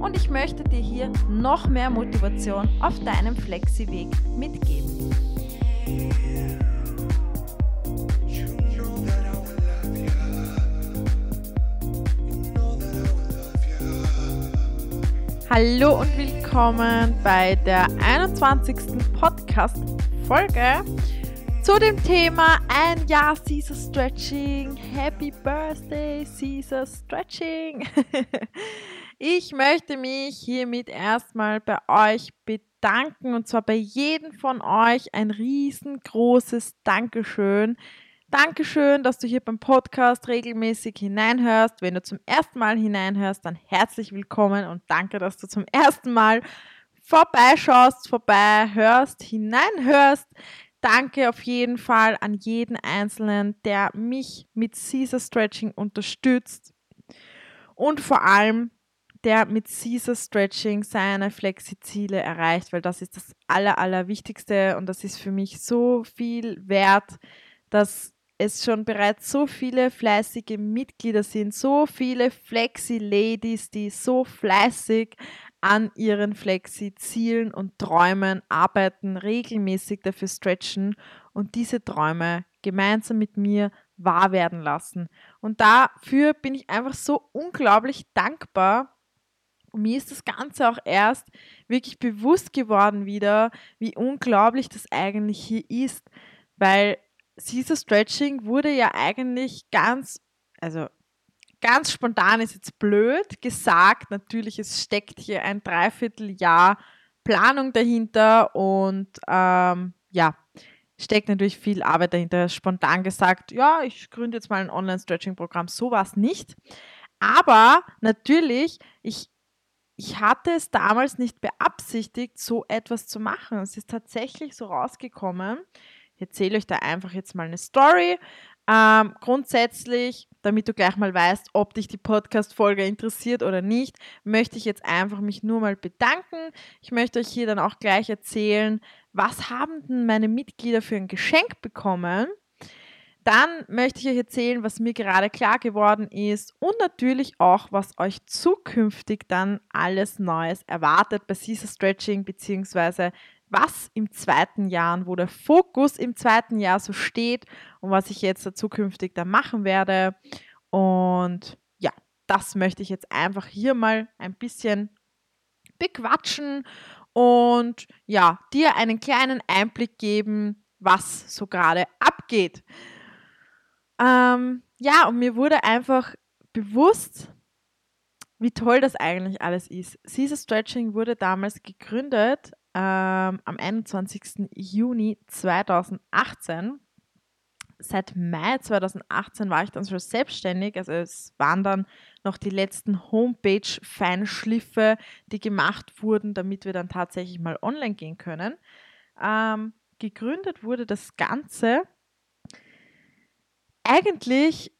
und ich möchte dir hier noch mehr Motivation auf deinem Flexi-Weg mitgeben. Hallo und willkommen bei der 21. Podcast-Folge zu dem Thema ein Jahr Caesar Stretching. Happy Birthday, Caesar Stretching. Ich möchte mich hiermit erstmal bei euch bedanken und zwar bei jedem von euch ein riesengroßes Dankeschön. Dankeschön, dass du hier beim Podcast regelmäßig hineinhörst. Wenn du zum ersten Mal hineinhörst, dann herzlich willkommen und danke, dass du zum ersten Mal vorbeischaust, vorbeihörst, hineinhörst. Danke auf jeden Fall an jeden Einzelnen, der mich mit Caesar Stretching unterstützt. Und vor allem der mit Caesar Stretching seine Flexi-Ziele erreicht, weil das ist das Aller, Allerwichtigste und das ist für mich so viel wert, dass es schon bereits so viele fleißige Mitglieder sind, so viele Flexi-Ladies, die so fleißig an ihren Flexi-Zielen und Träumen arbeiten, regelmäßig dafür stretchen und diese Träume gemeinsam mit mir wahr werden lassen. Und dafür bin ich einfach so unglaublich dankbar, und mir ist das Ganze auch erst wirklich bewusst geworden wieder, wie unglaublich das eigentlich hier ist, weil Caesar Stretching wurde ja eigentlich ganz, also ganz spontan ist jetzt blöd gesagt, natürlich, es steckt hier ein Dreivierteljahr Planung dahinter und ähm, ja, steckt natürlich viel Arbeit dahinter. Spontan gesagt, ja, ich gründe jetzt mal ein Online-Stretching-Programm, so war es nicht. Aber natürlich, ich ich hatte es damals nicht beabsichtigt, so etwas zu machen. Es ist tatsächlich so rausgekommen. Ich erzähle euch da einfach jetzt mal eine Story. Ähm, grundsätzlich, damit du gleich mal weißt, ob dich die Podcast-Folge interessiert oder nicht, möchte ich jetzt einfach mich nur mal bedanken. Ich möchte euch hier dann auch gleich erzählen, was haben denn meine Mitglieder für ein Geschenk bekommen? Dann möchte ich euch erzählen, was mir gerade klar geworden ist und natürlich auch, was euch zukünftig dann alles Neues erwartet bei Caesar Stretching, beziehungsweise was im zweiten Jahr, wo der Fokus im zweiten Jahr so steht und was ich jetzt zukünftig da machen werde. Und ja, das möchte ich jetzt einfach hier mal ein bisschen bequatschen und ja, dir einen kleinen Einblick geben, was so gerade abgeht. Ähm, ja, und mir wurde einfach bewusst, wie toll das eigentlich alles ist. Caesar Stretching wurde damals gegründet ähm, am 21. Juni 2018. Seit Mai 2018 war ich dann schon selbstständig. Also es waren dann noch die letzten Homepage-Feinschliffe, die gemacht wurden, damit wir dann tatsächlich mal online gehen können. Ähm, gegründet wurde das Ganze eigentlich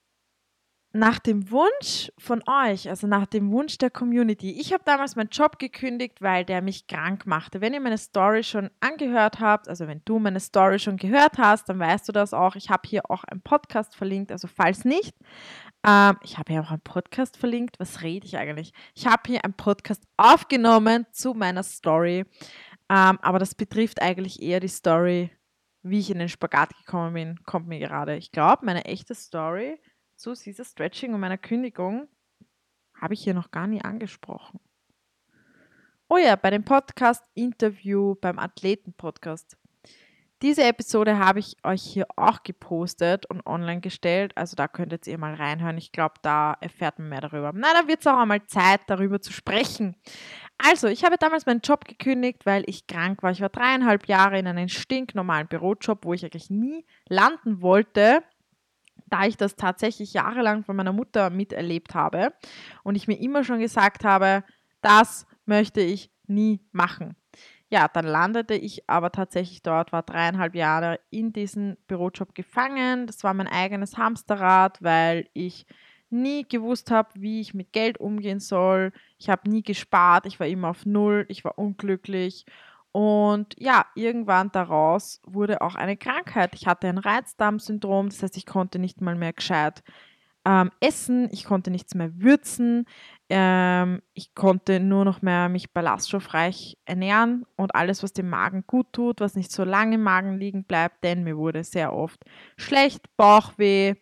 nach dem Wunsch von euch, also nach dem Wunsch der Community. Ich habe damals meinen Job gekündigt, weil der mich krank machte. Wenn ihr meine Story schon angehört habt, also wenn du meine Story schon gehört hast, dann weißt du das auch. Ich habe hier auch einen Podcast verlinkt, also falls nicht. Ähm, ich habe hier auch einen Podcast verlinkt. Was rede ich eigentlich? Ich habe hier einen Podcast aufgenommen zu meiner Story, ähm, aber das betrifft eigentlich eher die Story wie ich in den Spagat gekommen bin, kommt mir gerade. Ich glaube, meine echte Story zu dieser Stretching und meiner Kündigung habe ich hier noch gar nie angesprochen. Oh ja, bei dem Podcast-Interview beim Athleten-Podcast diese Episode habe ich euch hier auch gepostet und online gestellt. Also da könntet ihr mal reinhören. Ich glaube, da erfährt man mehr darüber. Na, da wird es auch einmal Zeit, darüber zu sprechen. Also, ich habe damals meinen Job gekündigt, weil ich krank war. Ich war dreieinhalb Jahre in einem stinknormalen Bürojob, wo ich eigentlich nie landen wollte da ich das tatsächlich jahrelang von meiner Mutter miterlebt habe und ich mir immer schon gesagt habe, das möchte ich nie machen. ja, dann landete ich aber tatsächlich dort, war dreieinhalb Jahre in diesem Bürojob gefangen. Das war mein eigenes Hamsterrad, weil ich nie gewusst habe, wie ich mit Geld umgehen soll. Ich habe nie gespart, ich war immer auf Null, ich war unglücklich. Und ja, irgendwann daraus wurde auch eine Krankheit. Ich hatte ein Reizdarmsyndrom, das heißt, ich konnte nicht mal mehr gescheit ähm, essen, ich konnte nichts mehr würzen, ähm, ich konnte nur noch mehr mich ballaststoffreich ernähren und alles, was dem Magen gut tut, was nicht so lange im Magen liegen bleibt, denn mir wurde sehr oft schlecht, Bauchweh.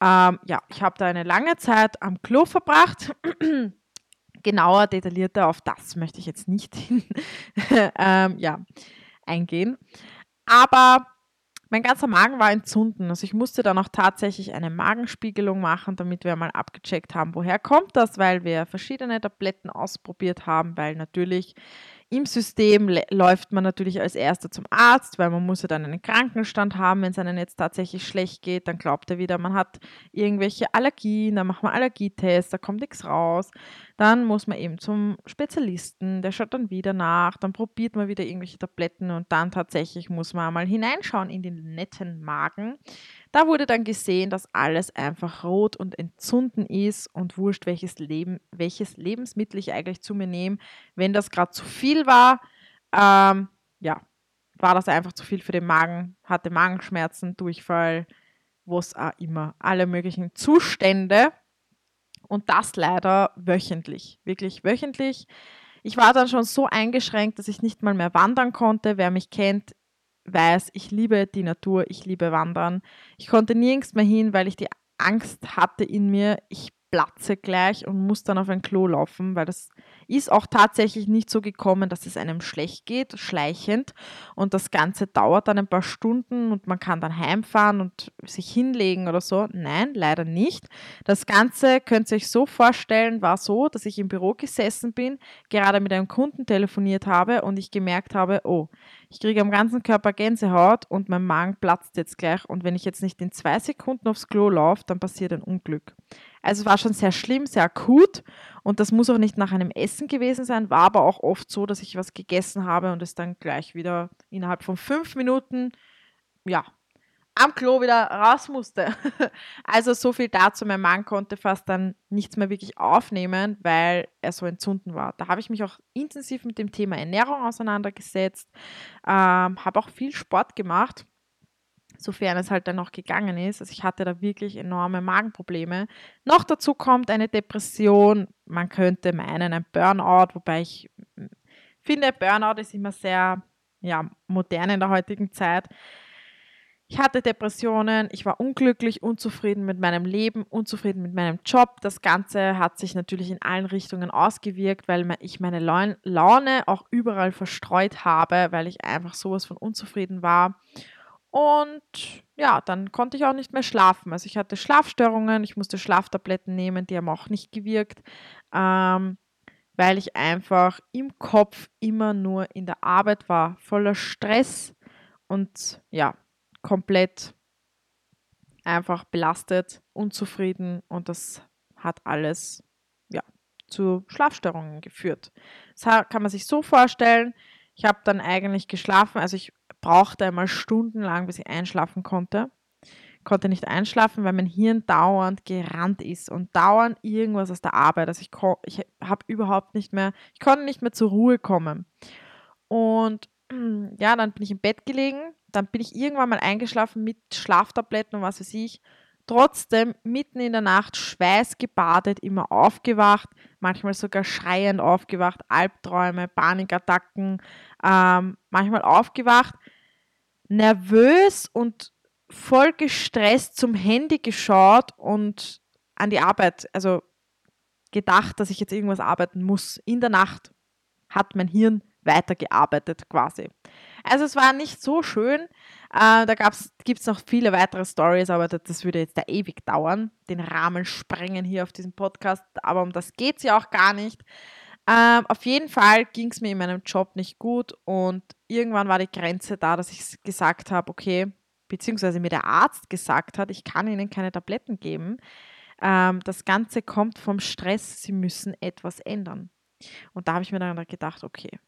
Ähm, ja, ich habe da eine lange Zeit am Klo verbracht. Genauer, detaillierter auf das möchte ich jetzt nicht ähm, ja, eingehen. Aber mein ganzer Magen war entzünden. Also ich musste dann auch tatsächlich eine Magenspiegelung machen, damit wir mal abgecheckt haben, woher kommt das, weil wir verschiedene Tabletten ausprobiert haben, weil natürlich im System läuft man natürlich als Erster zum Arzt, weil man muss ja dann einen Krankenstand haben, wenn es einem jetzt tatsächlich schlecht geht, dann glaubt er wieder, man hat irgendwelche Allergien, dann macht man Allergietests, da kommt nichts raus. Dann muss man eben zum Spezialisten, der schaut dann wieder nach, dann probiert man wieder irgendwelche Tabletten und dann tatsächlich muss man einmal hineinschauen in den netten Magen. Da wurde dann gesehen, dass alles einfach rot und entzünden ist und wurscht, welches, Leben, welches Lebensmittel ich eigentlich zu mir nehme. Wenn das gerade zu viel war, ähm, ja, war das einfach zu viel für den Magen, hatte Magenschmerzen, Durchfall, was auch immer, alle möglichen Zustände. Und das leider wöchentlich, wirklich wöchentlich. Ich war dann schon so eingeschränkt, dass ich nicht mal mehr wandern konnte. Wer mich kennt, weiß, ich liebe die Natur, ich liebe Wandern. Ich konnte nirgends mehr hin, weil ich die Angst hatte in mir, ich platze gleich und muss dann auf ein Klo laufen, weil das ist auch tatsächlich nicht so gekommen, dass es einem schlecht geht, schleichend. Und das Ganze dauert dann ein paar Stunden und man kann dann heimfahren und sich hinlegen oder so. Nein, leider nicht. Das Ganze könnt ihr euch so vorstellen, war so, dass ich im Büro gesessen bin, gerade mit einem Kunden telefoniert habe und ich gemerkt habe, oh, ich kriege am ganzen Körper Gänsehaut und mein Magen platzt jetzt gleich. Und wenn ich jetzt nicht in zwei Sekunden aufs Klo laufe, dann passiert ein Unglück. Also es war schon sehr schlimm, sehr akut und das muss auch nicht nach einem Essen gewesen sein, war aber auch oft so, dass ich was gegessen habe und es dann gleich wieder innerhalb von fünf Minuten, ja, am Klo wieder raus musste. Also so viel dazu. Mein Mann konnte fast dann nichts mehr wirklich aufnehmen, weil er so entzünden war. Da habe ich mich auch intensiv mit dem Thema Ernährung auseinandergesetzt, ähm, habe auch viel Sport gemacht sofern es halt dann noch gegangen ist. Also ich hatte da wirklich enorme Magenprobleme. Noch dazu kommt eine Depression, man könnte meinen ein Burnout, wobei ich hm, finde, Burnout ist immer sehr ja, modern in der heutigen Zeit. Ich hatte Depressionen, ich war unglücklich, unzufrieden mit meinem Leben, unzufrieden mit meinem Job. Das Ganze hat sich natürlich in allen Richtungen ausgewirkt, weil ich meine Laune auch überall verstreut habe, weil ich einfach sowas von unzufrieden war. Und ja, dann konnte ich auch nicht mehr schlafen. Also ich hatte Schlafstörungen, ich musste Schlaftabletten nehmen, die haben auch nicht gewirkt, ähm, weil ich einfach im Kopf immer nur in der Arbeit war, voller Stress und ja, komplett einfach belastet, unzufrieden und das hat alles ja, zu Schlafstörungen geführt. Das kann man sich so vorstellen, ich habe dann eigentlich geschlafen, also ich brauchte einmal stundenlang, bis ich einschlafen konnte. Konnte nicht einschlafen, weil mein Hirn dauernd gerannt ist und dauernd irgendwas aus der Arbeit. Also ich, ich habe überhaupt nicht mehr, ich konnte nicht mehr zur Ruhe kommen. Und ja, dann bin ich im Bett gelegen, dann bin ich irgendwann mal eingeschlafen mit Schlaftabletten und was weiß ich trotzdem mitten in der Nacht schweißgebadet, immer aufgewacht, manchmal sogar schreiend aufgewacht, Albträume, Panikattacken, ähm, manchmal aufgewacht, nervös und voll gestresst zum Handy geschaut und an die Arbeit, also gedacht, dass ich jetzt irgendwas arbeiten muss. In der Nacht hat mein Hirn weitergearbeitet quasi. Also es war nicht so schön. Äh, da gibt es noch viele weitere Stories, aber das, das, würde jetzt da ewig dauern, den Rahmen sprengen hier auf diesem Podcast. Aber um das geht es ja auch gar nicht. Ähm, auf jeden Fall ging es mir in meinem Job nicht gut und irgendwann war die Grenze da, dass ich gesagt habe, okay, beziehungsweise mir der Arzt gesagt hat, ich kann Ihnen keine Tabletten geben. Ähm, das Ganze kommt vom Stress, Sie müssen etwas ändern. Und da habe ich mir dann gedacht, okay,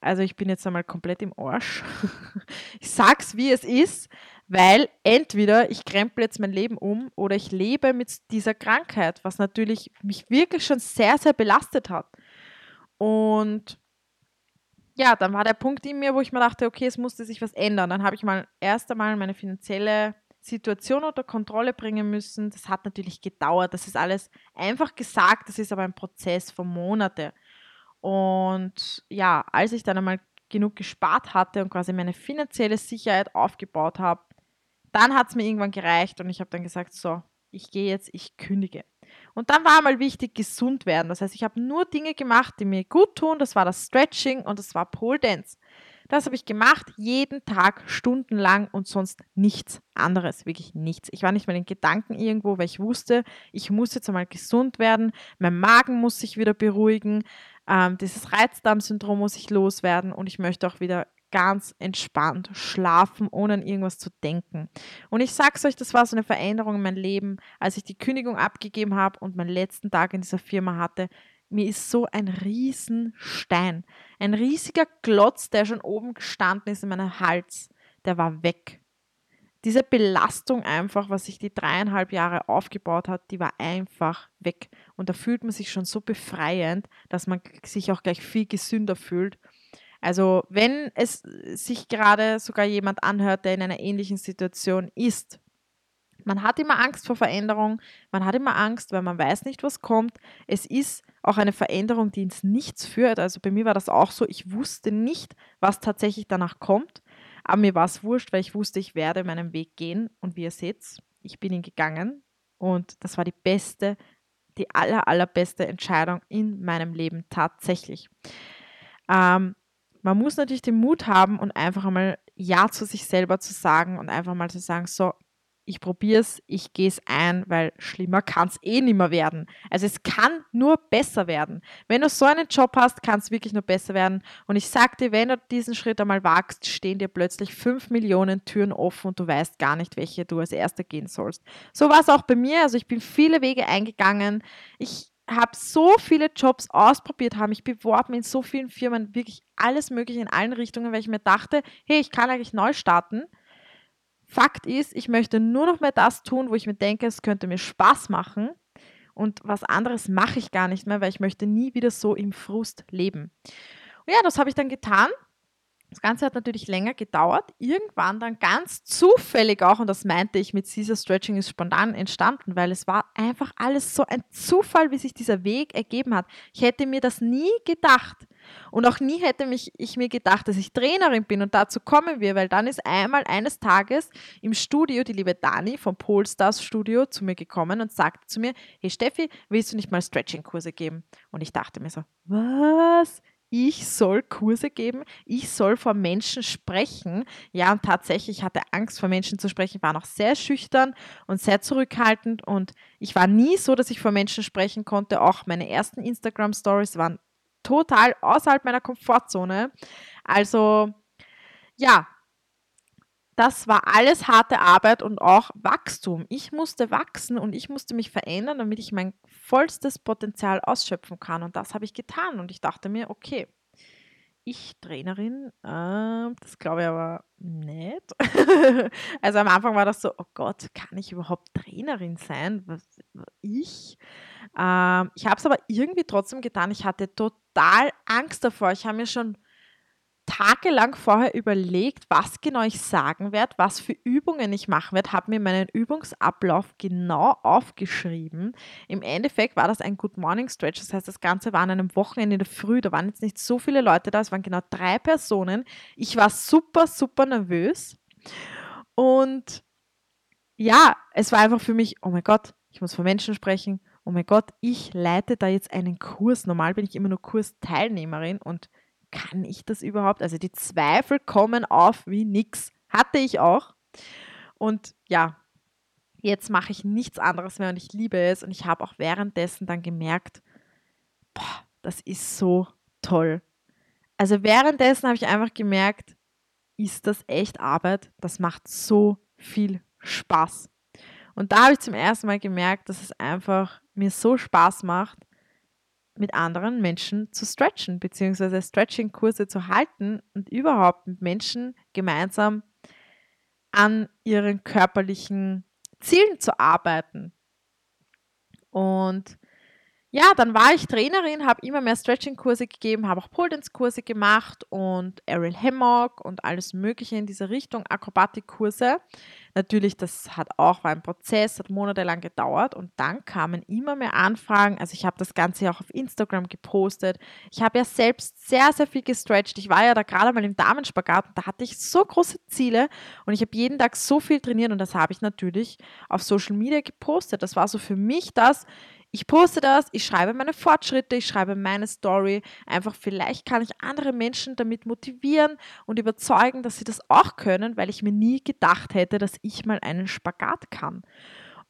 also ich bin jetzt einmal komplett im Arsch. ich sag's, wie es ist, weil entweder ich krempel jetzt mein Leben um oder ich lebe mit dieser Krankheit, was natürlich mich wirklich schon sehr, sehr belastet hat. Und ja, dann war der Punkt in mir, wo ich mir dachte, okay, es musste sich was ändern. Dann habe ich mal erst einmal meine finanzielle Situation unter Kontrolle bringen müssen. Das hat natürlich gedauert. Das ist alles einfach gesagt. Das ist aber ein Prozess von Monate. Und ja, als ich dann einmal genug gespart hatte und quasi meine finanzielle Sicherheit aufgebaut habe, dann hat es mir irgendwann gereicht und ich habe dann gesagt, so, ich gehe jetzt, ich kündige. Und dann war mal wichtig, gesund werden. Das heißt, ich habe nur Dinge gemacht, die mir gut tun. Das war das Stretching und das war Pole Dance. Das habe ich gemacht, jeden Tag stundenlang und sonst nichts anderes, wirklich nichts. Ich war nicht mal in Gedanken irgendwo, weil ich wusste, ich muss jetzt einmal gesund werden, mein Magen muss sich wieder beruhigen, ähm, dieses Reizdarmsyndrom muss ich loswerden und ich möchte auch wieder ganz entspannt schlafen, ohne an irgendwas zu denken. Und ich sag's euch, das war so eine Veränderung in meinem Leben, als ich die Kündigung abgegeben habe und meinen letzten Tag in dieser Firma hatte. Mir ist so ein Riesenstein, ein riesiger Klotz, der schon oben gestanden ist in meinem Hals, der war weg. Diese Belastung einfach, was sich die dreieinhalb Jahre aufgebaut hat, die war einfach weg. Und da fühlt man sich schon so befreiend, dass man sich auch gleich viel gesünder fühlt also wenn es sich gerade sogar jemand anhört, der in einer ähnlichen Situation ist, man hat immer Angst vor Veränderung, man hat immer Angst, weil man weiß nicht, was kommt. Es ist auch eine Veränderung, die ins Nichts führt. Also bei mir war das auch so, ich wusste nicht, was tatsächlich danach kommt, aber mir war es wurscht, weil ich wusste, ich werde meinen Weg gehen und wie ihr seht, ich bin ihn gegangen und das war die beste, die aller, allerbeste Entscheidung in meinem Leben tatsächlich. Ähm, man muss natürlich den Mut haben und einfach einmal Ja zu sich selber zu sagen und einfach mal zu sagen, so, ich probiere es, ich gehe es ein, weil schlimmer kann es eh nicht mehr werden. Also es kann nur besser werden. Wenn du so einen Job hast, kann es wirklich nur besser werden. Und ich sage dir, wenn du diesen Schritt einmal wagst, stehen dir plötzlich fünf Millionen Türen offen und du weißt gar nicht, welche du als erster gehen sollst. So war es auch bei mir. Also ich bin viele Wege eingegangen. Ich habe so viele Jobs ausprobiert, habe mich beworben in so vielen Firmen, wirklich alles Mögliche in allen Richtungen, weil ich mir dachte, hey, ich kann eigentlich neu starten. Fakt ist, ich möchte nur noch mehr das tun, wo ich mir denke, es könnte mir Spaß machen. Und was anderes mache ich gar nicht mehr, weil ich möchte nie wieder so im Frust leben. Und ja, das habe ich dann getan das Ganze hat natürlich länger gedauert. Irgendwann dann ganz zufällig auch, und das meinte ich mit Caesar Stretching ist spontan entstanden, weil es war einfach alles so ein Zufall, wie sich dieser Weg ergeben hat. Ich hätte mir das nie gedacht. Und auch nie hätte mich, ich mir gedacht, dass ich Trainerin bin und dazu kommen wir, weil dann ist einmal eines Tages im Studio die liebe Dani vom Polestars Studio zu mir gekommen und sagte zu mir, hey Steffi, willst du nicht mal Stretching-Kurse geben? Und ich dachte mir so, was? Ich soll Kurse geben, ich soll vor Menschen sprechen. Ja, und tatsächlich hatte Angst vor Menschen zu sprechen, war noch sehr schüchtern und sehr zurückhaltend und ich war nie so, dass ich vor Menschen sprechen konnte. Auch meine ersten Instagram Stories waren total außerhalb meiner Komfortzone. Also ja, das war alles harte Arbeit und auch Wachstum. Ich musste wachsen und ich musste mich verändern, damit ich mein vollstes Potenzial ausschöpfen kann. Und das habe ich getan. Und ich dachte mir, okay, ich Trainerin, äh, das glaube ich aber nicht. also am Anfang war das so, oh Gott, kann ich überhaupt Trainerin sein? Was, ich? Ähm, ich habe es aber irgendwie trotzdem getan. Ich hatte total Angst davor. Ich habe mir schon tagelang vorher überlegt, was genau ich sagen werde, was für Übungen ich machen werde, habe mir meinen Übungsablauf genau aufgeschrieben. Im Endeffekt war das ein Good Morning Stretch, das heißt, das Ganze war an einem Wochenende in der Früh, da waren jetzt nicht so viele Leute da, es waren genau drei Personen. Ich war super, super nervös und ja, es war einfach für mich, oh mein Gott, ich muss vor Menschen sprechen, oh mein Gott, ich leite da jetzt einen Kurs. Normal bin ich immer nur Kursteilnehmerin und kann ich das überhaupt? Also die Zweifel kommen auf wie nix. Hatte ich auch. Und ja, jetzt mache ich nichts anderes mehr und ich liebe es. Und ich habe auch währenddessen dann gemerkt, boah, das ist so toll. Also währenddessen habe ich einfach gemerkt, ist das echt Arbeit? Das macht so viel Spaß. Und da habe ich zum ersten Mal gemerkt, dass es einfach mir so Spaß macht, mit anderen Menschen zu stretchen, beziehungsweise Stretching-Kurse zu halten und überhaupt mit Menschen gemeinsam an ihren körperlichen Zielen zu arbeiten. Und ja, dann war ich Trainerin, habe immer mehr Stretching-Kurse gegeben, habe auch Pole Dance-Kurse gemacht und Aerial Hammock und alles Mögliche in dieser Richtung, Akrobatik-Kurse. Natürlich, das hat auch war ein Prozess, hat monatelang gedauert und dann kamen immer mehr Anfragen. Also ich habe das Ganze auch auf Instagram gepostet. Ich habe ja selbst sehr, sehr viel gestretcht. Ich war ja da gerade mal im Damenspagat und da hatte ich so große Ziele und ich habe jeden Tag so viel trainiert und das habe ich natürlich auf Social Media gepostet. Das war so für mich das, ich poste das, ich schreibe meine Fortschritte, ich schreibe meine Story. Einfach vielleicht kann ich andere Menschen damit motivieren und überzeugen, dass sie das auch können, weil ich mir nie gedacht hätte, dass ich mal einen Spagat kann.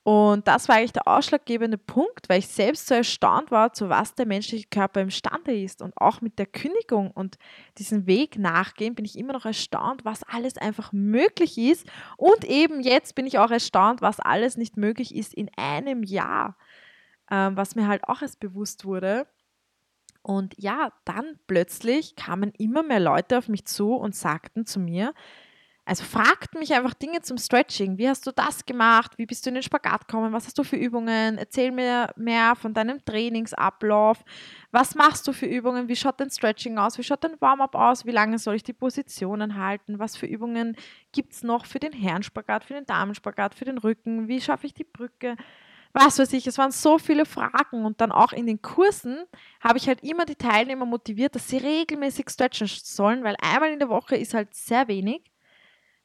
Und das war eigentlich der ausschlaggebende Punkt, weil ich selbst so erstaunt war, zu was der menschliche Körper imstande ist. Und auch mit der Kündigung und diesem Weg nachgehen, bin ich immer noch erstaunt, was alles einfach möglich ist. Und eben jetzt bin ich auch erstaunt, was alles nicht möglich ist in einem Jahr ähm, was mir halt auch erst bewusst wurde. Und ja, dann plötzlich kamen immer mehr Leute auf mich zu und sagten zu mir, also fragten mich einfach Dinge zum Stretching. Wie hast du das gemacht? Wie bist du in den Spagat gekommen? Was hast du für Übungen? Erzähl mir mehr von deinem Trainingsablauf. Was machst du für Übungen? Wie schaut dein Stretching aus? Wie schaut dein Warm-up aus? Wie lange soll ich die Positionen halten? Was für Übungen gibt es noch für den Herrenspagat, für den Damenspagat, für den Rücken? Wie schaffe ich die Brücke? Was weiß ich, es waren so viele Fragen und dann auch in den Kursen habe ich halt immer die Teilnehmer motiviert, dass sie regelmäßig stretchen sollen, weil einmal in der Woche ist halt sehr wenig.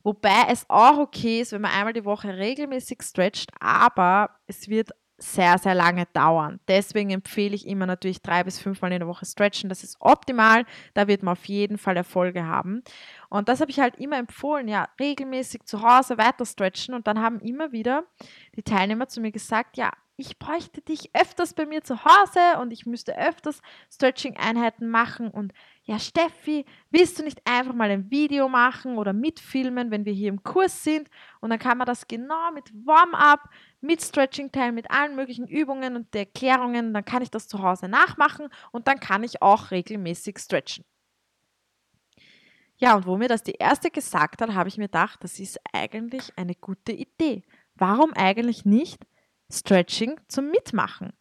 Wobei es auch okay ist, wenn man einmal die Woche regelmäßig stretcht, aber es wird sehr, sehr lange dauern. Deswegen empfehle ich immer natürlich drei bis fünfmal in der Woche stretchen. Das ist optimal. Da wird man auf jeden Fall Erfolge haben. Und das habe ich halt immer empfohlen, ja, regelmäßig zu Hause weiter stretchen. Und dann haben immer wieder die Teilnehmer zu mir gesagt, ja, ich bräuchte dich öfters bei mir zu Hause und ich müsste öfters Stretching-Einheiten machen. Und ja, Steffi, willst du nicht einfach mal ein Video machen oder mitfilmen, wenn wir hier im Kurs sind? Und dann kann man das genau mit Warm-up, mit Stretching-Teil, mit allen möglichen Übungen und Erklärungen, dann kann ich das zu Hause nachmachen und dann kann ich auch regelmäßig stretchen. Ja, und wo mir das die erste gesagt hat, habe ich mir gedacht, das ist eigentlich eine gute Idee. Warum eigentlich nicht Stretching zum Mitmachen.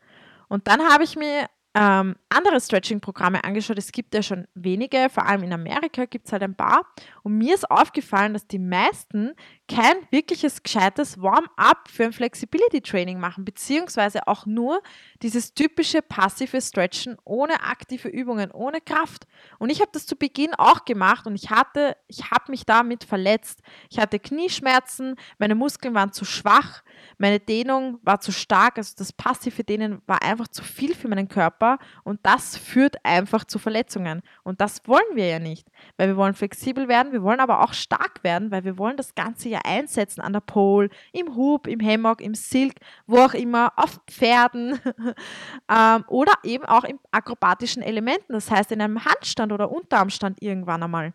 Und dann habe ich mir ähm, andere Stretching-Programme angeschaut. Es gibt ja schon wenige, vor allem in Amerika gibt es halt ein paar. Und mir ist aufgefallen, dass die meisten kein wirkliches gescheites Warm-up für ein Flexibility-Training machen, beziehungsweise auch nur dieses typische passive Stretchen ohne aktive Übungen, ohne Kraft. Und ich habe das zu Beginn auch gemacht und ich hatte, ich habe mich damit verletzt. Ich hatte Knieschmerzen, meine Muskeln waren zu schwach, meine Dehnung war zu stark, also das passive Dehnen war einfach zu viel für meinen Körper und das führt einfach zu Verletzungen. Und das wollen wir ja nicht, weil wir wollen flexibel werden, wir wollen aber auch stark werden, weil wir wollen das Ganze ja einsetzen an der Pole, im Hub, im Hammock, im Silk, wo auch immer, auf Pferden ähm, oder eben auch im akrobatischen Elementen, das heißt in einem Handstand oder Unterarmstand irgendwann einmal.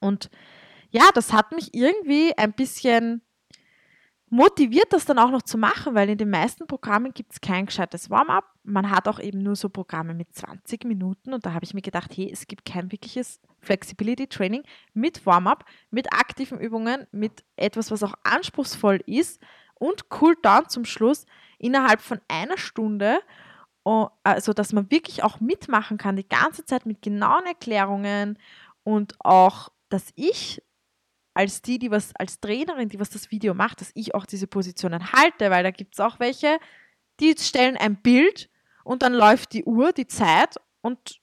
Und ja, das hat mich irgendwie ein bisschen motiviert, das dann auch noch zu machen, weil in den meisten Programmen gibt es kein gescheites Warm-up. Man hat auch eben nur so Programme mit 20 Minuten und da habe ich mir gedacht, hey, es gibt kein wirkliches Flexibility Training mit Warm-up, mit aktiven Übungen, mit etwas, was auch anspruchsvoll ist und Cool-Down zum Schluss innerhalb von einer Stunde, also dass man wirklich auch mitmachen kann, die ganze Zeit mit genauen Erklärungen und auch, dass ich als die, die was, als Trainerin, die was das Video macht, dass ich auch diese Positionen halte, weil da gibt es auch welche, die stellen ein Bild und dann läuft die Uhr, die Zeit und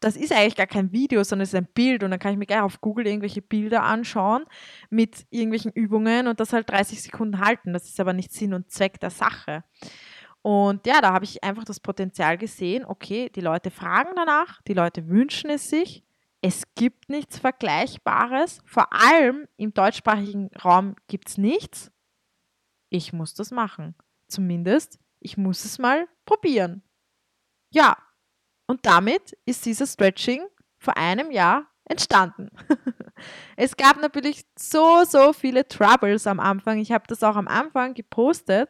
das ist eigentlich gar kein Video, sondern es ist ein Bild und dann kann ich mir gleich auf Google irgendwelche Bilder anschauen mit irgendwelchen Übungen und das halt 30 Sekunden halten. Das ist aber nicht Sinn und Zweck der Sache. Und ja, da habe ich einfach das Potenzial gesehen, okay, die Leute fragen danach, die Leute wünschen es sich es gibt nichts Vergleichbares. Vor allem im deutschsprachigen Raum gibt es nichts. Ich muss das machen. Zumindest, ich muss es mal probieren. Ja, und damit ist dieses Stretching vor einem Jahr entstanden. es gab natürlich so, so viele Troubles am Anfang. Ich habe das auch am Anfang gepostet.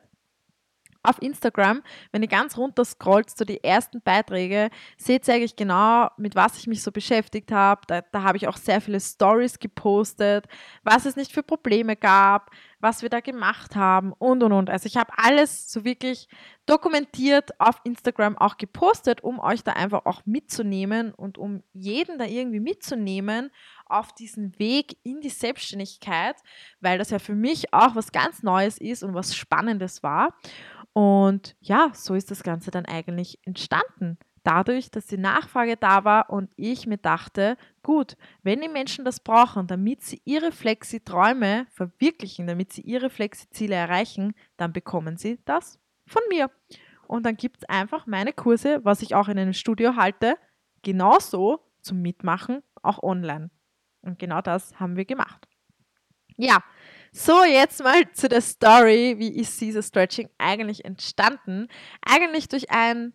Auf Instagram, wenn ihr ganz runter scrollt zu so die ersten Beiträge, seht ihr eigentlich genau, mit was ich mich so beschäftigt habe. Da, da habe ich auch sehr viele Stories gepostet, was es nicht für Probleme gab, was wir da gemacht haben und und und. Also ich habe alles so wirklich dokumentiert auf Instagram auch gepostet, um euch da einfach auch mitzunehmen und um jeden da irgendwie mitzunehmen auf diesen Weg in die Selbstständigkeit, weil das ja für mich auch was ganz Neues ist und was Spannendes war. Und ja, so ist das Ganze dann eigentlich entstanden. Dadurch, dass die Nachfrage da war und ich mir dachte, gut, wenn die Menschen das brauchen, damit sie ihre Flexi-Träume verwirklichen, damit sie ihre Flexi-Ziele erreichen, dann bekommen sie das von mir. Und dann gibt es einfach meine Kurse, was ich auch in einem Studio halte, genauso zum Mitmachen, auch online. Und genau das haben wir gemacht. Ja, so jetzt mal zu der Story, wie ist dieses Stretching eigentlich entstanden? Eigentlich durch ein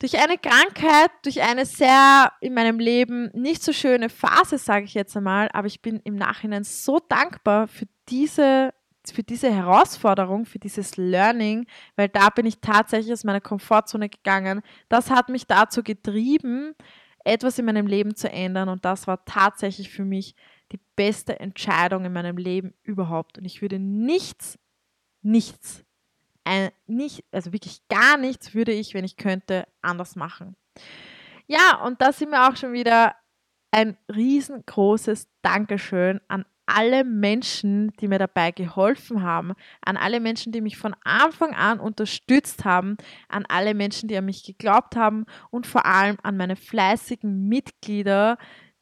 durch eine Krankheit, durch eine sehr in meinem Leben nicht so schöne Phase, sage ich jetzt einmal, aber ich bin im Nachhinein so dankbar für diese für diese Herausforderung, für dieses Learning, weil da bin ich tatsächlich aus meiner Komfortzone gegangen. Das hat mich dazu getrieben, etwas in meinem Leben zu ändern und das war tatsächlich für mich die beste Entscheidung in meinem Leben überhaupt. Und ich würde nichts, nichts, ein, nicht, also wirklich gar nichts würde ich, wenn ich könnte, anders machen. Ja, und da sind wir auch schon wieder ein riesengroßes Dankeschön an alle Menschen, die mir dabei geholfen haben, an alle Menschen, die mich von Anfang an unterstützt haben, an alle Menschen, die an mich geglaubt haben und vor allem an meine fleißigen Mitglieder,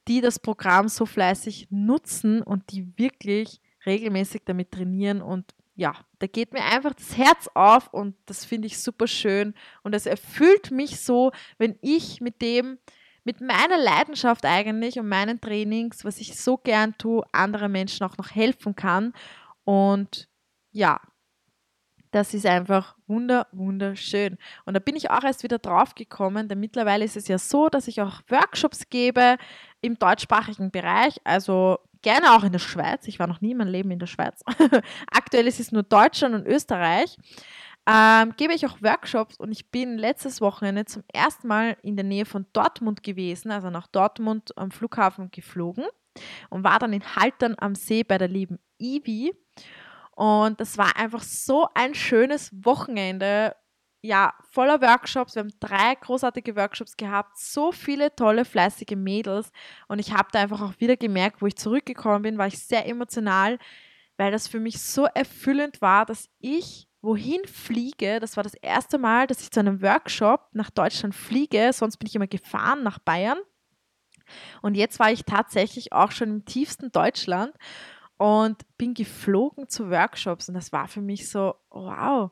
die das Programm so fleißig nutzen und die wirklich regelmäßig damit trainieren. Und ja, da geht mir einfach das Herz auf und das finde ich super schön. Und es erfüllt mich so, wenn ich mit dem mit meiner Leidenschaft eigentlich und meinen Trainings, was ich so gern tue, andere Menschen auch noch helfen kann. Und ja, das ist einfach wunder, wunderschön. Und da bin ich auch erst wieder drauf gekommen, denn mittlerweile ist es ja so, dass ich auch Workshops gebe im deutschsprachigen Bereich, also gerne auch in der Schweiz. Ich war noch nie in meinem Leben in der Schweiz. Aktuell ist es nur Deutschland und Österreich ähm, gebe ich auch Workshops und ich bin letztes Wochenende zum ersten Mal in der Nähe von Dortmund gewesen, also nach Dortmund am Flughafen geflogen und war dann in Haltern am See bei der lieben Ivi. Und das war einfach so ein schönes Wochenende, ja, voller Workshops. Wir haben drei großartige Workshops gehabt, so viele tolle, fleißige Mädels. Und ich habe da einfach auch wieder gemerkt, wo ich zurückgekommen bin, war ich sehr emotional, weil das für mich so erfüllend war, dass ich wohin fliege. Das war das erste Mal, dass ich zu einem Workshop nach Deutschland fliege. Sonst bin ich immer gefahren nach Bayern. Und jetzt war ich tatsächlich auch schon im tiefsten Deutschland und bin geflogen zu Workshops. Und das war für mich so, wow,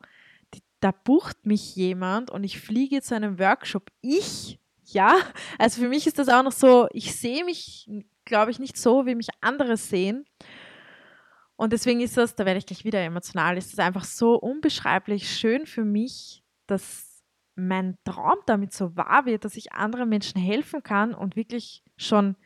die, da bucht mich jemand und ich fliege zu einem Workshop. Ich, ja, also für mich ist das auch noch so, ich sehe mich, glaube ich, nicht so, wie mich andere sehen. Und deswegen ist das, da werde ich gleich wieder emotional, ist das einfach so unbeschreiblich schön für mich, dass mein Traum damit so wahr wird, dass ich anderen Menschen helfen kann und wirklich schon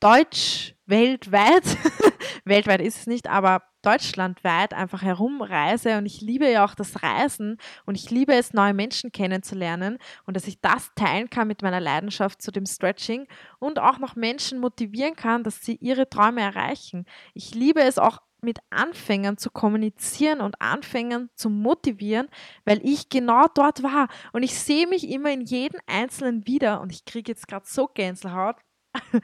deutsch weltweit, weltweit ist es nicht, aber deutschlandweit einfach herumreise und ich liebe ja auch das Reisen und ich liebe es, neue Menschen kennenzulernen und dass ich das teilen kann mit meiner Leidenschaft zu dem Stretching und auch noch Menschen motivieren kann, dass sie ihre Träume erreichen. Ich liebe es auch mit Anfängern zu kommunizieren und Anfängern zu motivieren, weil ich genau dort war. Und ich sehe mich immer in jedem Einzelnen wieder und ich kriege jetzt gerade so Gänsehaut.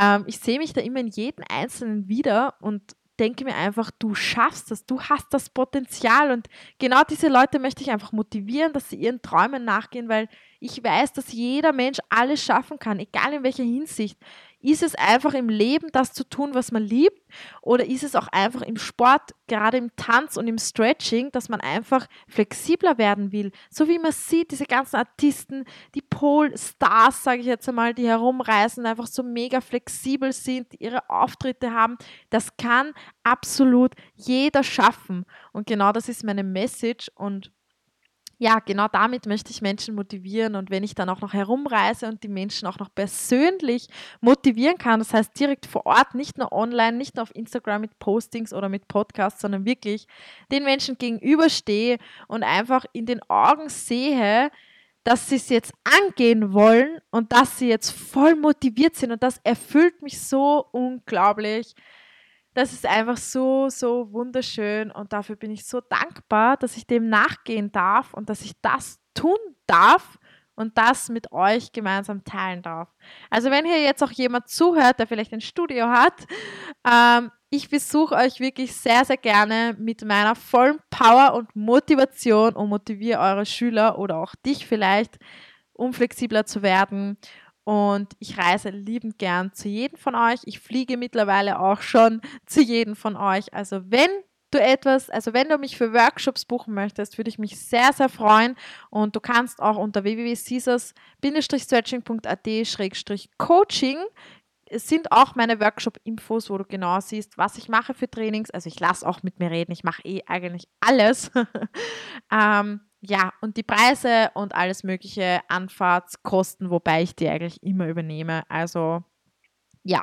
ähm, ich sehe mich da immer in jedem Einzelnen wieder und denke mir einfach, du schaffst das, du hast das Potenzial und genau diese Leute möchte ich einfach motivieren, dass sie ihren Träumen nachgehen, weil ich weiß, dass jeder Mensch alles schaffen kann, egal in welcher Hinsicht. Ist es einfach im Leben das zu tun, was man liebt? Oder ist es auch einfach im Sport, gerade im Tanz und im Stretching, dass man einfach flexibler werden will? So wie man sieht, diese ganzen Artisten, die Pole-Stars, sage ich jetzt einmal, die herumreisen, einfach so mega flexibel sind, ihre Auftritte haben. Das kann absolut jeder schaffen. Und genau das ist meine Message. Und ja, genau damit möchte ich Menschen motivieren. Und wenn ich dann auch noch herumreise und die Menschen auch noch persönlich motivieren kann, das heißt direkt vor Ort, nicht nur online, nicht nur auf Instagram mit Postings oder mit Podcasts, sondern wirklich den Menschen gegenüberstehe und einfach in den Augen sehe, dass sie es jetzt angehen wollen und dass sie jetzt voll motiviert sind. Und das erfüllt mich so unglaublich. Das ist einfach so, so wunderschön und dafür bin ich so dankbar, dass ich dem nachgehen darf und dass ich das tun darf und das mit euch gemeinsam teilen darf. Also wenn hier jetzt auch jemand zuhört, der vielleicht ein Studio hat, ähm, ich besuche euch wirklich sehr, sehr gerne mit meiner vollen Power und Motivation und motiviere eure Schüler oder auch dich vielleicht, um flexibler zu werden und ich reise liebend gern zu jedem von euch. Ich fliege mittlerweile auch schon zu jedem von euch. Also wenn du etwas, also wenn du mich für Workshops buchen möchtest, würde ich mich sehr, sehr freuen. Und du kannst auch unter www.caesars-stretching.at-coaching es sind auch meine Workshop-Infos, wo du genau siehst, was ich mache für Trainings. Also ich lasse auch mit mir reden, ich mache eh eigentlich alles. ähm, ja, und die Preise und alles mögliche Anfahrtskosten, wobei ich die eigentlich immer übernehme. Also ja,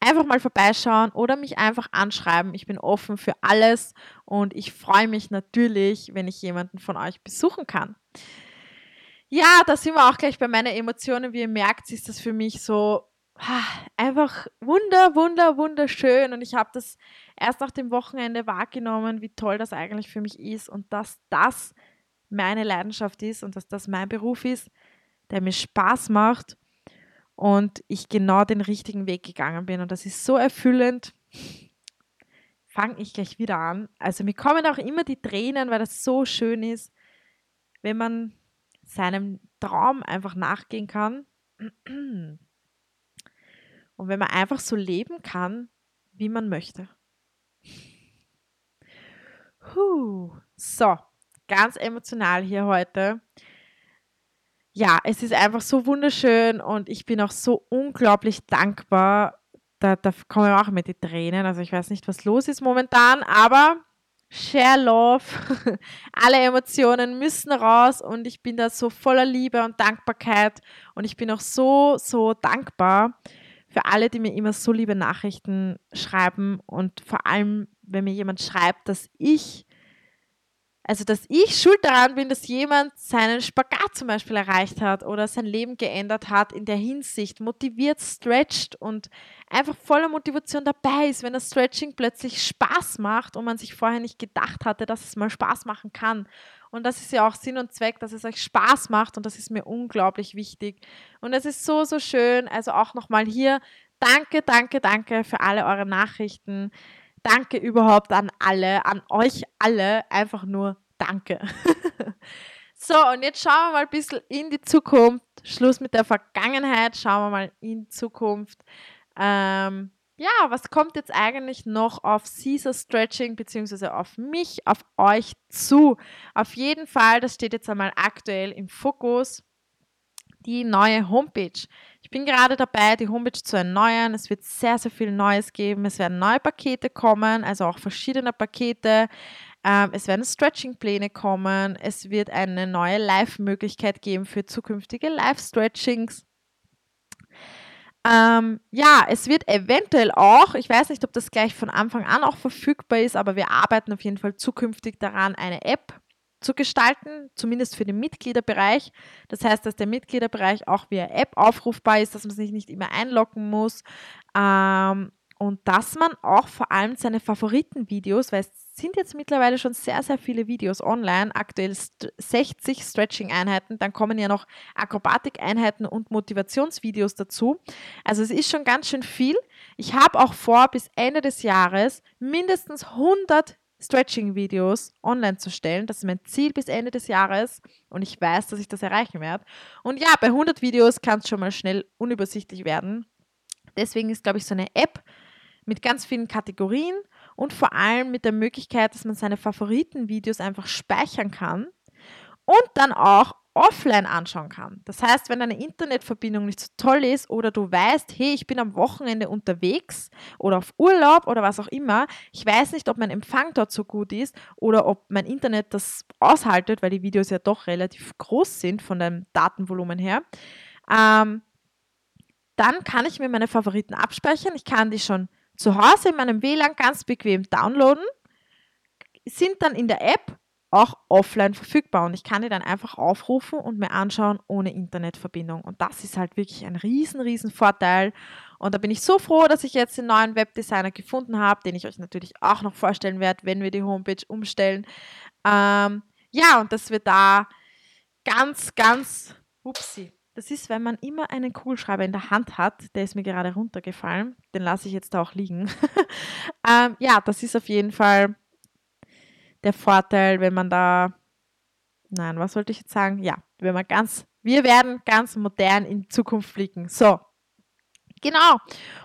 einfach mal vorbeischauen oder mich einfach anschreiben. Ich bin offen für alles und ich freue mich natürlich, wenn ich jemanden von euch besuchen kann. Ja, da sind wir auch gleich bei meinen Emotionen. Wie ihr merkt, ist das für mich so einfach wunder, wunder, wunderschön. Und ich habe das erst nach dem Wochenende wahrgenommen, wie toll das eigentlich für mich ist und dass das meine Leidenschaft ist und dass das mein Beruf ist, der mir Spaß macht und ich genau den richtigen Weg gegangen bin. Und das ist so erfüllend. Fange ich gleich wieder an. Also mir kommen auch immer die Tränen, weil das so schön ist, wenn man seinem Traum einfach nachgehen kann. Und wenn man einfach so leben kann, wie man möchte. Puh. So, ganz emotional hier heute. Ja, es ist einfach so wunderschön und ich bin auch so unglaublich dankbar. Da, da kommen auch mit die Tränen. Also ich weiß nicht, was los ist momentan, aber share love. Alle Emotionen müssen raus und ich bin da so voller Liebe und Dankbarkeit und ich bin auch so, so dankbar für alle, die mir immer so liebe Nachrichten schreiben und vor allem, wenn mir jemand schreibt, dass ich also, dass ich schuld daran bin, dass jemand seinen Spagat zum Beispiel erreicht hat oder sein Leben geändert hat in der Hinsicht, motiviert, stretcht und einfach voller Motivation dabei ist, wenn das Stretching plötzlich Spaß macht und man sich vorher nicht gedacht hatte, dass es mal Spaß machen kann. Und das ist ja auch Sinn und Zweck, dass es euch Spaß macht und das ist mir unglaublich wichtig. Und es ist so, so schön. Also auch nochmal hier, danke, danke, danke für alle eure Nachrichten. Danke überhaupt an alle, an euch alle. Einfach nur Danke. so, und jetzt schauen wir mal ein bisschen in die Zukunft. Schluss mit der Vergangenheit. Schauen wir mal in Zukunft. Ähm, ja, was kommt jetzt eigentlich noch auf Caesar Stretching beziehungsweise auf mich, auf euch zu? Auf jeden Fall, das steht jetzt einmal aktuell im Fokus die neue Homepage. Ich bin gerade dabei, die Homepage zu erneuern. Es wird sehr, sehr viel Neues geben. Es werden neue Pakete kommen, also auch verschiedene Pakete. Ähm, es werden Stretching-Pläne kommen. Es wird eine neue Live-Möglichkeit geben für zukünftige Live-Stretchings. Ähm, ja, es wird eventuell auch, ich weiß nicht, ob das gleich von Anfang an auch verfügbar ist, aber wir arbeiten auf jeden Fall zukünftig daran, eine App zu gestalten, zumindest für den Mitgliederbereich. Das heißt, dass der Mitgliederbereich auch via App aufrufbar ist, dass man sich nicht immer einloggen muss. Ähm, und dass man auch vor allem seine Favoritenvideos, weil es sind jetzt mittlerweile schon sehr, sehr viele Videos online, aktuell 60 Stretching-Einheiten, dann kommen ja noch Akrobatik-Einheiten und Motivationsvideos dazu. Also es ist schon ganz schön viel. Ich habe auch vor, bis Ende des Jahres mindestens 100 Stretching-Videos online zu stellen. Das ist mein Ziel bis Ende des Jahres und ich weiß, dass ich das erreichen werde. Und ja, bei 100 Videos kann es schon mal schnell unübersichtlich werden. Deswegen ist, glaube ich, so eine App mit ganz vielen Kategorien und vor allem mit der Möglichkeit, dass man seine Favoriten-Videos einfach speichern kann und dann auch offline anschauen kann. Das heißt, wenn deine Internetverbindung nicht so toll ist oder du weißt, hey, ich bin am Wochenende unterwegs oder auf Urlaub oder was auch immer, ich weiß nicht, ob mein Empfang dort so gut ist oder ob mein Internet das aushaltet, weil die Videos ja doch relativ groß sind von dem Datenvolumen her, ähm, dann kann ich mir meine Favoriten abspeichern. Ich kann die schon zu Hause in meinem WLAN ganz bequem downloaden, sind dann in der App auch offline verfügbar und ich kann die dann einfach aufrufen und mir anschauen ohne Internetverbindung. Und das ist halt wirklich ein riesen, riesen Vorteil. Und da bin ich so froh, dass ich jetzt den neuen Webdesigner gefunden habe, den ich euch natürlich auch noch vorstellen werde, wenn wir die Homepage umstellen. Ähm, ja, und dass wir da ganz, ganz, upsie, das ist, wenn man immer einen Kugelschreiber in der Hand hat, der ist mir gerade runtergefallen, den lasse ich jetzt da auch liegen. ähm, ja, das ist auf jeden Fall der Vorteil, wenn man da, nein, was wollte ich jetzt sagen? Ja, wenn man ganz, wir werden ganz modern in Zukunft blicken. So, genau.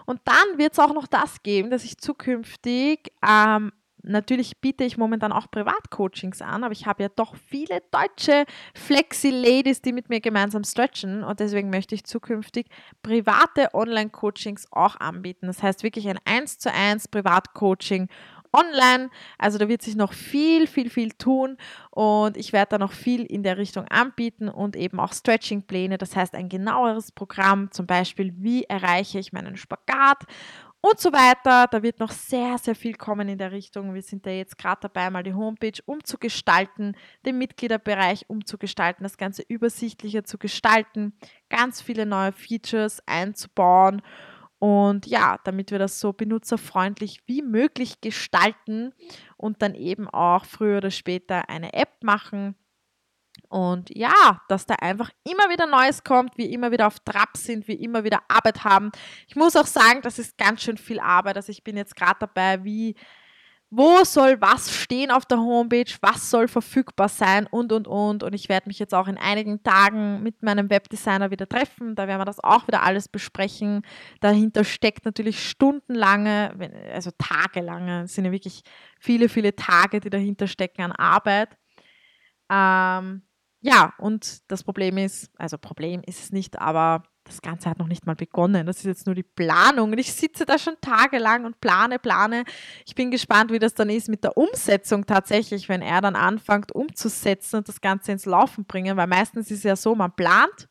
Und dann wird es auch noch das geben, dass ich zukünftig ähm, Natürlich biete ich momentan auch Privatcoachings an, aber ich habe ja doch viele deutsche Flexi-Ladies, die mit mir gemeinsam stretchen und deswegen möchte ich zukünftig private Online-Coachings auch anbieten. Das heißt wirklich ein 1 zu 1 Privatcoaching online. Also da wird sich noch viel, viel, viel tun und ich werde da noch viel in der Richtung anbieten und eben auch Stretching-Pläne. Das heißt ein genaueres Programm, zum Beispiel, wie erreiche ich meinen Spagat und so weiter. Da wird noch sehr, sehr viel kommen in der Richtung. Wir sind da jetzt gerade dabei, mal die Homepage umzugestalten, den Mitgliederbereich umzugestalten, das Ganze übersichtlicher zu gestalten, ganz viele neue Features einzubauen und ja, damit wir das so benutzerfreundlich wie möglich gestalten und dann eben auch früher oder später eine App machen. Und ja, dass da einfach immer wieder Neues kommt, wir immer wieder auf Trab sind, wir immer wieder Arbeit haben. Ich muss auch sagen, das ist ganz schön viel Arbeit. Also ich bin jetzt gerade dabei, wie wo soll was stehen auf der Homepage, was soll verfügbar sein und, und, und. Und ich werde mich jetzt auch in einigen Tagen mit meinem Webdesigner wieder treffen. Da werden wir das auch wieder alles besprechen. Dahinter steckt natürlich stundenlange, also tagelange, es sind ja wirklich viele, viele Tage, die dahinter stecken an Arbeit. Ähm, ja, und das Problem ist, also Problem ist es nicht, aber das Ganze hat noch nicht mal begonnen. Das ist jetzt nur die Planung. Und ich sitze da schon tagelang und plane, plane. Ich bin gespannt, wie das dann ist mit der Umsetzung tatsächlich, wenn er dann anfängt umzusetzen und das Ganze ins Laufen bringen. Weil meistens ist es ja so, man plant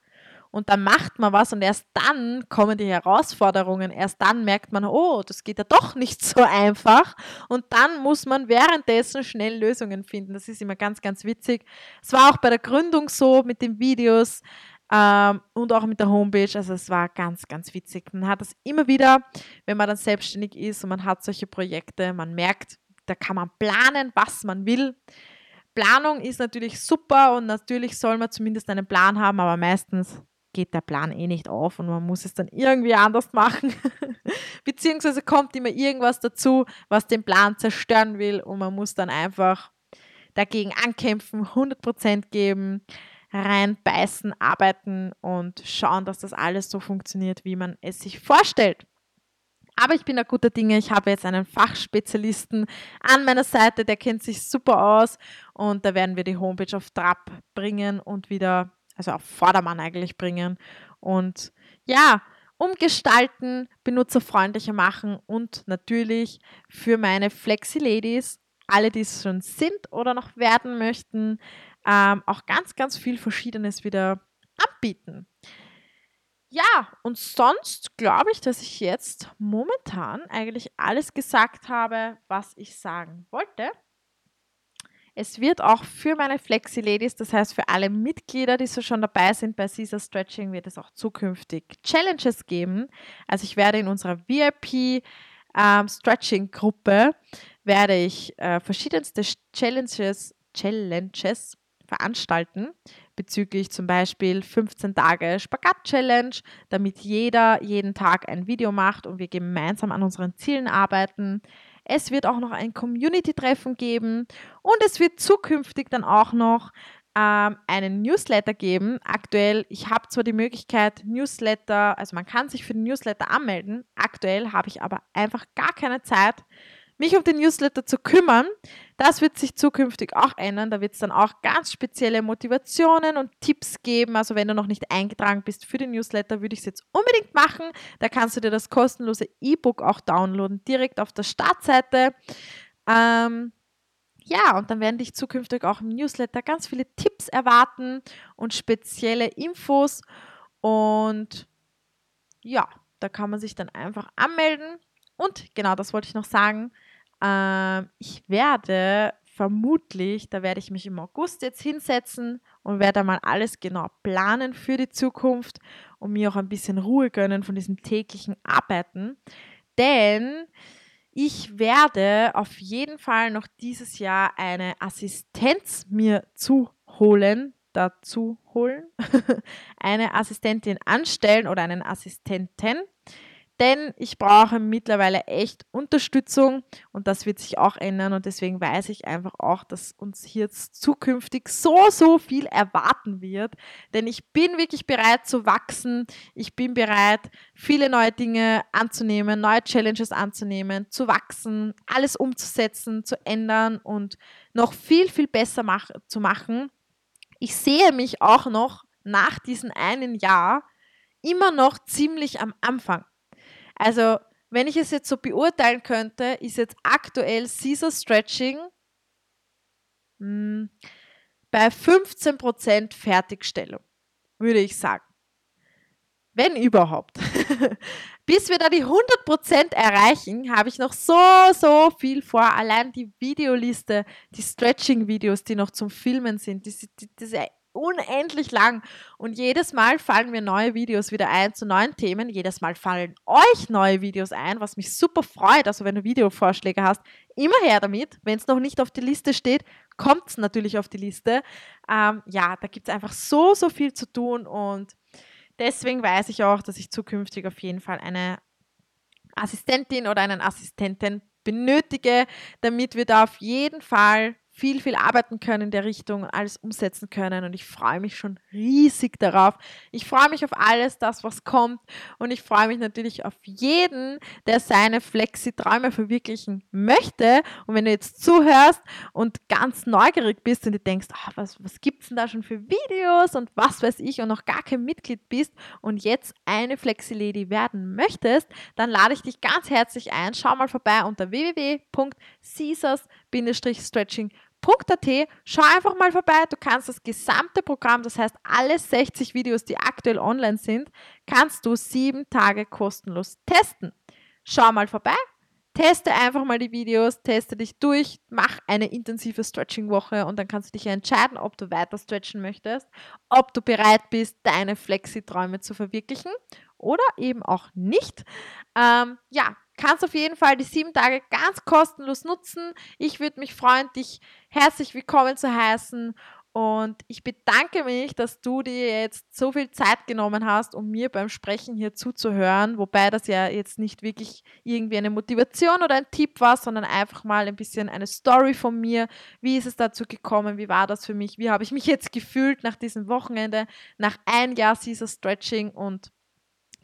und dann macht man was und erst dann kommen die Herausforderungen. Erst dann merkt man, oh, das geht ja doch nicht so einfach. Und dann muss man währenddessen schnell Lösungen finden. Das ist immer ganz, ganz witzig. Es war auch bei der Gründung so mit den Videos. Ähm, und auch mit der Homepage. Also es war ganz, ganz witzig. Man hat das immer wieder, wenn man dann selbstständig ist und man hat solche Projekte, man merkt, da kann man planen, was man will. Planung ist natürlich super und natürlich soll man zumindest einen Plan haben, aber meistens geht der Plan eh nicht auf und man muss es dann irgendwie anders machen. Beziehungsweise kommt immer irgendwas dazu, was den Plan zerstören will und man muss dann einfach dagegen ankämpfen, 100% geben reinbeißen, arbeiten und schauen, dass das alles so funktioniert, wie man es sich vorstellt. Aber ich bin da guter Dinge. Ich habe jetzt einen Fachspezialisten an meiner Seite, der kennt sich super aus und da werden wir die Homepage auf Trab bringen und wieder, also auf Vordermann eigentlich bringen. Und ja, umgestalten, benutzerfreundlicher machen und natürlich für meine Flexi-Ladies, alle, die es schon sind oder noch werden möchten, ähm, auch ganz, ganz viel Verschiedenes wieder anbieten. Ja, und sonst glaube ich, dass ich jetzt momentan eigentlich alles gesagt habe, was ich sagen wollte. Es wird auch für meine Flexi-Ladies, das heißt für alle Mitglieder, die so schon dabei sind bei Caesar Stretching, wird es auch zukünftig Challenges geben. Also ich werde in unserer VIP ähm, Stretching-Gruppe werde ich äh, verschiedenste Challenges, Challenges veranstalten bezüglich zum Beispiel 15 Tage Spagat-Challenge, damit jeder jeden Tag ein Video macht und wir gemeinsam an unseren Zielen arbeiten. Es wird auch noch ein Community-Treffen geben und es wird zukünftig dann auch noch ähm, einen Newsletter geben. Aktuell, ich habe zwar die Möglichkeit, Newsletter, also man kann sich für den Newsletter anmelden. Aktuell habe ich aber einfach gar keine Zeit, mich um den Newsletter zu kümmern. Das wird sich zukünftig auch ändern. Da wird es dann auch ganz spezielle Motivationen und Tipps geben. Also wenn du noch nicht eingetragen bist für den Newsletter, würde ich es jetzt unbedingt machen. Da kannst du dir das kostenlose E-Book auch downloaden, direkt auf der Startseite. Ähm, ja, und dann werden dich zukünftig auch im Newsletter ganz viele Tipps erwarten und spezielle Infos. Und ja, da kann man sich dann einfach anmelden. Und genau, das wollte ich noch sagen. Äh, ich werde vermutlich, da werde ich mich im August jetzt hinsetzen und werde mal alles genau planen für die Zukunft und mir auch ein bisschen Ruhe gönnen von diesem täglichen Arbeiten. Denn ich werde auf jeden Fall noch dieses Jahr eine Assistenz mir zuholen, dazu holen, eine Assistentin anstellen oder einen Assistenten, denn ich brauche mittlerweile echt Unterstützung und das wird sich auch ändern und deswegen weiß ich einfach auch, dass uns hier jetzt zukünftig so, so viel erwarten wird, denn ich bin wirklich bereit zu wachsen, ich bin bereit, viele neue Dinge anzunehmen, neue Challenges anzunehmen, zu wachsen, alles umzusetzen, zu ändern und noch viel, viel besser mach zu machen. Ich sehe mich auch noch nach diesem einen Jahr immer noch ziemlich am Anfang. Also, wenn ich es jetzt so beurteilen könnte, ist jetzt aktuell Caesar Stretching hm, bei 15% Fertigstellung, würde ich sagen. Wenn überhaupt. Bis wir da die 100% erreichen, habe ich noch so, so viel vor. Allein die Videoliste, die Stretching-Videos, die noch zum Filmen sind, die, die, diese unendlich lang. Und jedes Mal fallen mir neue Videos wieder ein zu neuen Themen. Jedes Mal fallen euch neue Videos ein, was mich super freut. Also wenn du Videovorschläge hast, immer her damit. Wenn es noch nicht auf der Liste steht, kommt es natürlich auf die Liste. Ähm, ja, da gibt es einfach so, so viel zu tun. Und deswegen weiß ich auch, dass ich zukünftig auf jeden Fall eine Assistentin oder einen Assistenten benötige, damit wir da auf jeden Fall viel, viel arbeiten können in der Richtung alles umsetzen können. Und ich freue mich schon riesig darauf. Ich freue mich auf alles, das, was kommt. Und ich freue mich natürlich auf jeden, der seine Flexi-Träume verwirklichen möchte. Und wenn du jetzt zuhörst und ganz neugierig bist und du denkst, oh, was, was gibt es denn da schon für Videos und was weiß ich und noch gar kein Mitglied bist und jetzt eine Flexi-Lady werden möchtest, dann lade ich dich ganz herzlich ein. Schau mal vorbei unter www.caesars-stretching.com Punkt.at, schau einfach mal vorbei. Du kannst das gesamte Programm, das heißt alle 60 Videos, die aktuell online sind, kannst du sieben Tage kostenlos testen. Schau mal vorbei, teste einfach mal die Videos, teste dich durch, mach eine intensive Stretching-Woche und dann kannst du dich entscheiden, ob du weiter stretchen möchtest, ob du bereit bist, deine Flexi-Träume zu verwirklichen oder eben auch nicht. Ähm, ja, kannst auf jeden Fall die sieben Tage ganz kostenlos nutzen. Ich würde mich freuen, dich herzlich willkommen zu heißen. Und ich bedanke mich, dass du dir jetzt so viel Zeit genommen hast, um mir beim Sprechen hier zuzuhören. Wobei das ja jetzt nicht wirklich irgendwie eine Motivation oder ein Tipp war, sondern einfach mal ein bisschen eine Story von mir. Wie ist es dazu gekommen? Wie war das für mich? Wie habe ich mich jetzt gefühlt nach diesem Wochenende, nach ein Jahr Caesar Stretching und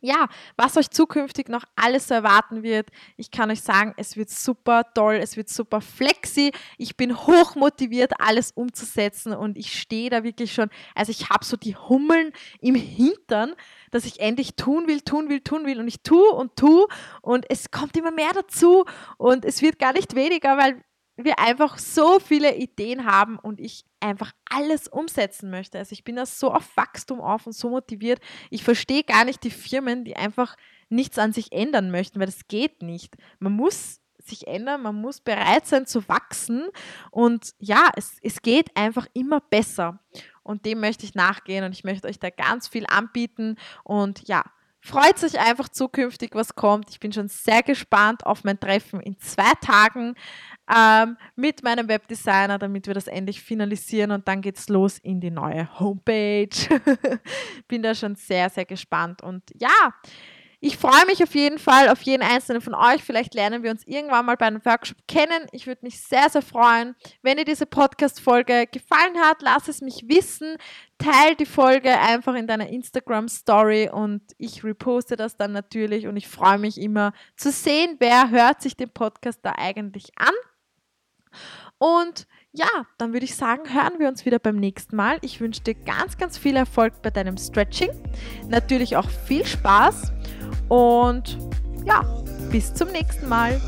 ja, was euch zukünftig noch alles so erwarten wird. Ich kann euch sagen, es wird super toll, es wird super flexi. Ich bin hoch motiviert, alles umzusetzen und ich stehe da wirklich schon, also ich habe so die Hummeln im Hintern, dass ich endlich tun will, tun will, tun will und ich tue und tue und es kommt immer mehr dazu und es wird gar nicht weniger, weil wir einfach so viele Ideen haben und ich einfach alles umsetzen möchte. Also ich bin da so auf Wachstum auf und so motiviert. Ich verstehe gar nicht die Firmen, die einfach nichts an sich ändern möchten, weil das geht nicht. Man muss sich ändern, man muss bereit sein zu wachsen und ja, es, es geht einfach immer besser. Und dem möchte ich nachgehen und ich möchte euch da ganz viel anbieten und ja, Freut sich einfach zukünftig, was kommt. Ich bin schon sehr gespannt auf mein Treffen in zwei Tagen ähm, mit meinem Webdesigner, damit wir das endlich finalisieren und dann geht es los in die neue Homepage. bin da schon sehr, sehr gespannt und ja, Ich freue mich auf jeden Fall auf jeden einzelnen von euch. Vielleicht lernen wir uns irgendwann mal bei einem Workshop kennen. Ich würde mich sehr, sehr freuen. Wenn dir diese Podcast-Folge gefallen hat, lass es mich wissen. Teil die Folge einfach in deiner Instagram-Story und ich reposte das dann natürlich und ich freue mich immer zu sehen, wer hört sich den Podcast da eigentlich an. Und ja, dann würde ich sagen, hören wir uns wieder beim nächsten Mal. Ich wünsche dir ganz, ganz viel Erfolg bei deinem Stretching. Natürlich auch viel Spaß. Und ja, bis zum nächsten Mal.